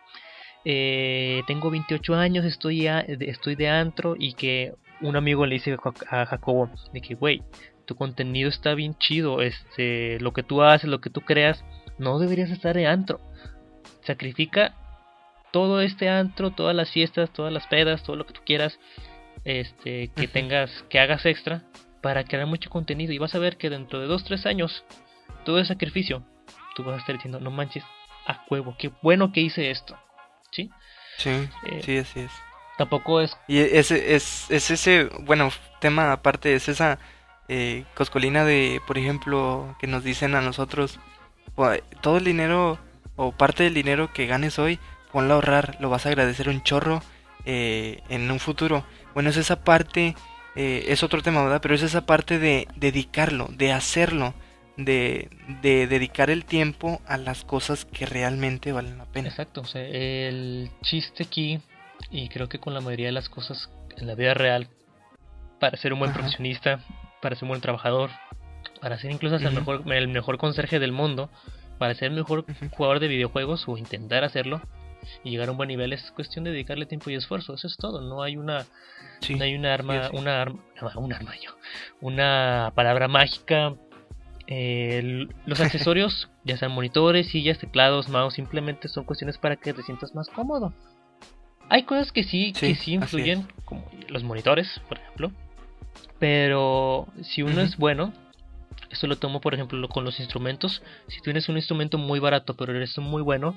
Eh, tengo 28 años, estoy, a- estoy de antro y que un amigo le dice a Jacobo de que, güey, tu contenido está bien chido, este, lo que tú haces, lo que tú creas, no deberías estar de antro. Sacrifica todo este antro, todas las fiestas, todas las pedas, todo lo que tú quieras, este, que tengas, que hagas extra para crear mucho contenido y vas a ver que dentro de 2-3 años todo ese sacrificio, tú vas a estar diciendo, no manches, a huevo, qué bueno que hice esto, ¿sí? Sí, Eh, sí, así es. Tampoco es, Y ese es, es ese, bueno, tema aparte, es esa eh, coscolina de, por ejemplo, que nos dicen a nosotros, "Pues, todo el dinero o parte del dinero que ganes hoy, ponlo a ahorrar, lo vas a agradecer un chorro eh, en un futuro. Bueno, es esa parte, eh, es otro tema, ¿verdad? Pero es esa parte de dedicarlo, de hacerlo, de, de dedicar el tiempo a las cosas que realmente valen la pena. exacto, o sea, el chiste aquí, y creo que con la mayoría de las cosas en la vida real, para ser un buen Ajá. profesionista, para ser un buen trabajador, para ser incluso hasta el, mejor, el mejor conserje del mundo, para ser el mejor jugador de videojuegos o intentar hacerlo y llegar a un buen nivel es cuestión de dedicarle tiempo y esfuerzo, eso es todo, no hay una no hay una arma, una arma, un arma yo, una palabra mágica los accesorios, ya sean monitores, sillas, teclados, mouse, simplemente son cuestiones para que te sientas más cómodo. Hay cosas que sí, que sí influyen, como los monitores, por ejemplo. Pero si uno es bueno, esto lo tomo por ejemplo con los instrumentos. Si tienes un instrumento muy barato, pero eres muy bueno,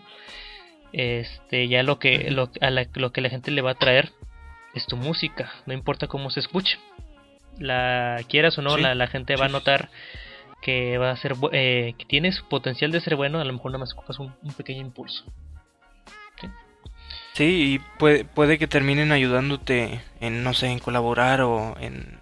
este, ya lo que, lo, a la, lo que la gente le va a traer es tu música, no importa cómo se escuche. La quieras o no, la, la, gente va a notar que va a ser eh, que tienes potencial de ser bueno, a lo mejor nada más ocupas un, pequeño impulso. ¿sí? y puede, puede que terminen ayudándote en, no sé, en colaborar o en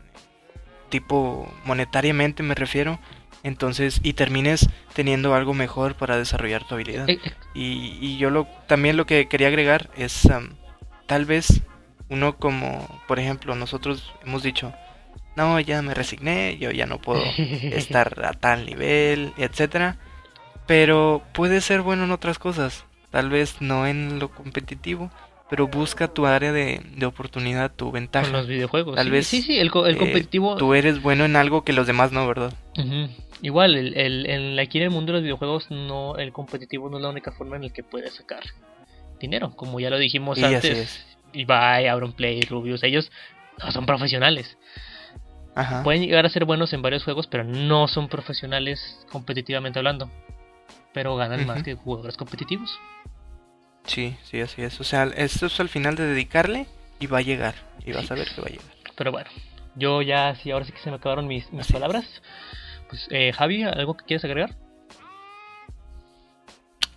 tipo monetariamente me refiero. Entonces, y termines teniendo algo mejor para desarrollar tu habilidad. Eh, eh. y, y, yo lo, también lo que quería agregar es, tal vez uno como, por ejemplo, nosotros hemos dicho, no, ya me resigné, yo ya no puedo estar a tal nivel, etcétera. Pero puede ser bueno en otras cosas, tal vez no en lo competitivo, pero busca tu área de, oportunidad, tu ventaja. Con los videojuegos. Tal vez sí, sí, el, el eh, competitivo. tú eres bueno en algo que los demás no, ¿verdad? Igual, el, el, el, aquí en el mundo de los videojuegos, no el competitivo no es la única forma en la que puedes sacar dinero, como ya lo dijimos y antes. Ibai, Auronplay, Rubius, ellos no son profesionales. Pueden llegar a ser buenos en varios juegos, pero no son profesionales competitivamente hablando. Pero ganan más que jugadores competitivos. Sí, sí, así es. O sea, esto es al final de dedicarle y va a llegar. Y vas a ver que va a llegar. Pero bueno, yo ya, sí, ahora sí que se me acabaron mis, mis palabras. Eh, Javi, ¿algo que quieras agregar?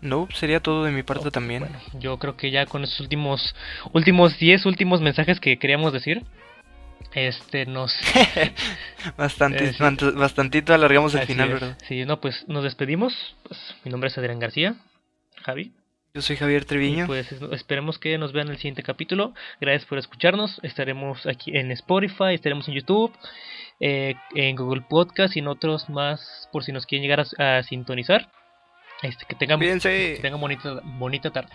No, sería todo de mi parte también. Bueno, yo creo que ya con estos últimos últimos 10 últimos mensajes que queríamos decir, este nos bastante eh, bastantito alargamos el final verdad sí no pues nos despedimos. Pues, mi nombre es Adrián García. Javi. Yo soy Javier Treviño. Pues esperemos que nos vean en el siguiente capítulo. Gracias por escucharnos. Estaremos aquí en Spotify estaremos en YouTube eh, en Google Podcast y en otros más por si nos quieren llegar a, sintonizar. Este que tengan que tengan bonita bonita tarde